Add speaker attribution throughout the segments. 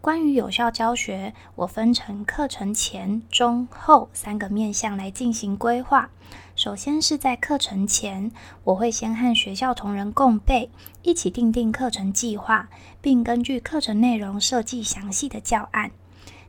Speaker 1: 关于有效教学，我分成课程前、中、后三个面向来进行规划。首先是在课程前，我会先和学校同仁共备，一起订定课程计划，并根据课程内容设计详细的教案。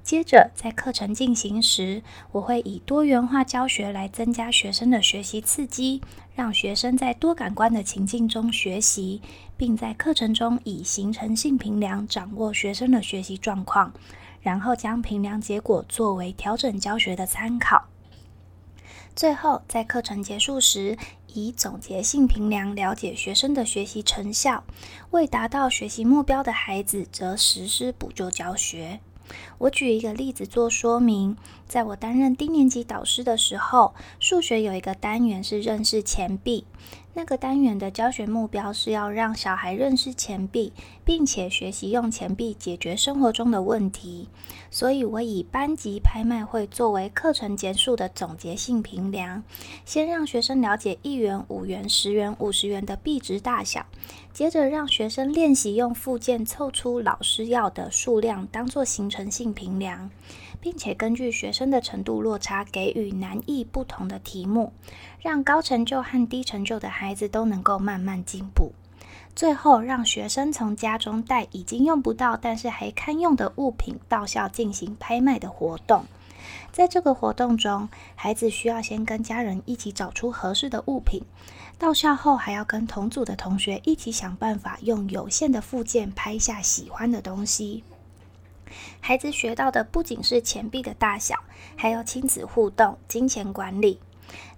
Speaker 1: 接着，在课程进行时，我会以多元化教学来增加学生的学习刺激，让学生在多感官的情境中学习，并在课程中以形成性评量掌握学生的学习状况，然后将评量结果作为调整教学的参考。最后，在课程结束时，以总结性评量了解学生的学习成效，未达到学习目标的孩子，则实施补救教学。我举一个例子做说明。在我担任低年级导师的时候，数学有一个单元是认识钱币。那个单元的教学目标是要让小孩认识钱币，并且学习用钱币解决生活中的问题。所以，我以班级拍卖会作为课程结束的总结性评量，先让学生了解一元、五元、十元、五十元的币值大小，接着让学生练习用附件凑出老师要的数量，当做形成性评量。并且根据学生的程度落差，给予难易不同的题目，让高成就和低成就的孩子都能够慢慢进步。最后，让学生从家中带已经用不到但是还堪用的物品到校进行拍卖的活动。在这个活动中，孩子需要先跟家人一起找出合适的物品，到校后还要跟同组的同学一起想办法用有限的附件拍下喜欢的东西。孩子学到的不仅是钱币的大小，还有亲子互动、金钱管理。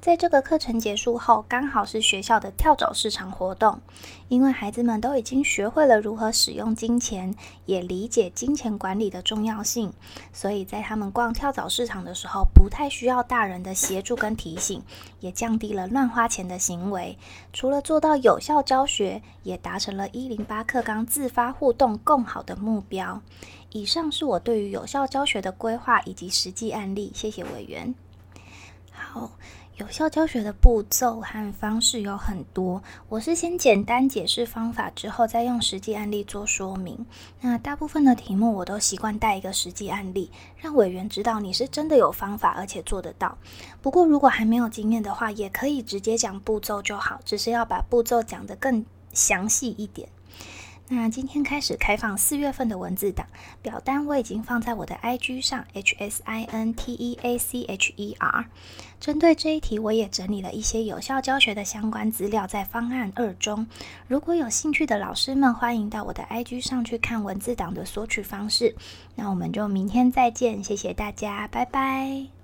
Speaker 1: 在这个课程结束后，刚好是学校的跳蚤市场活动。因为孩子们都已经学会了如何使用金钱，也理解金钱管理的重要性，所以在他们逛跳蚤市场的时候，不太需要大人的协助跟提醒，也降低了乱花钱的行为。除了做到有效教学，也达成了一零八课纲自发互动更好的目标。以上是我对于有效教学的规划以及实际案例，谢谢委员。好，有效教学的步骤和方式有很多，我是先简单解释方法，之后再用实际案例做说明。那大部分的题目我都习惯带一个实际案例，让委员知道你是真的有方法，而且做得到。不过如果还没有经验的话，也可以直接讲步骤就好，只是要把步骤讲得更详细一点。那今天开始开放四月份的文字档表单，我已经放在我的 IG 上，H S I N T E A C H E R。针对这一题，我也整理了一些有效教学的相关资料在方案二中。如果有兴趣的老师们，欢迎到我的 IG 上去看文字档的索取方式。那我们就明天再见，谢谢大家，拜拜。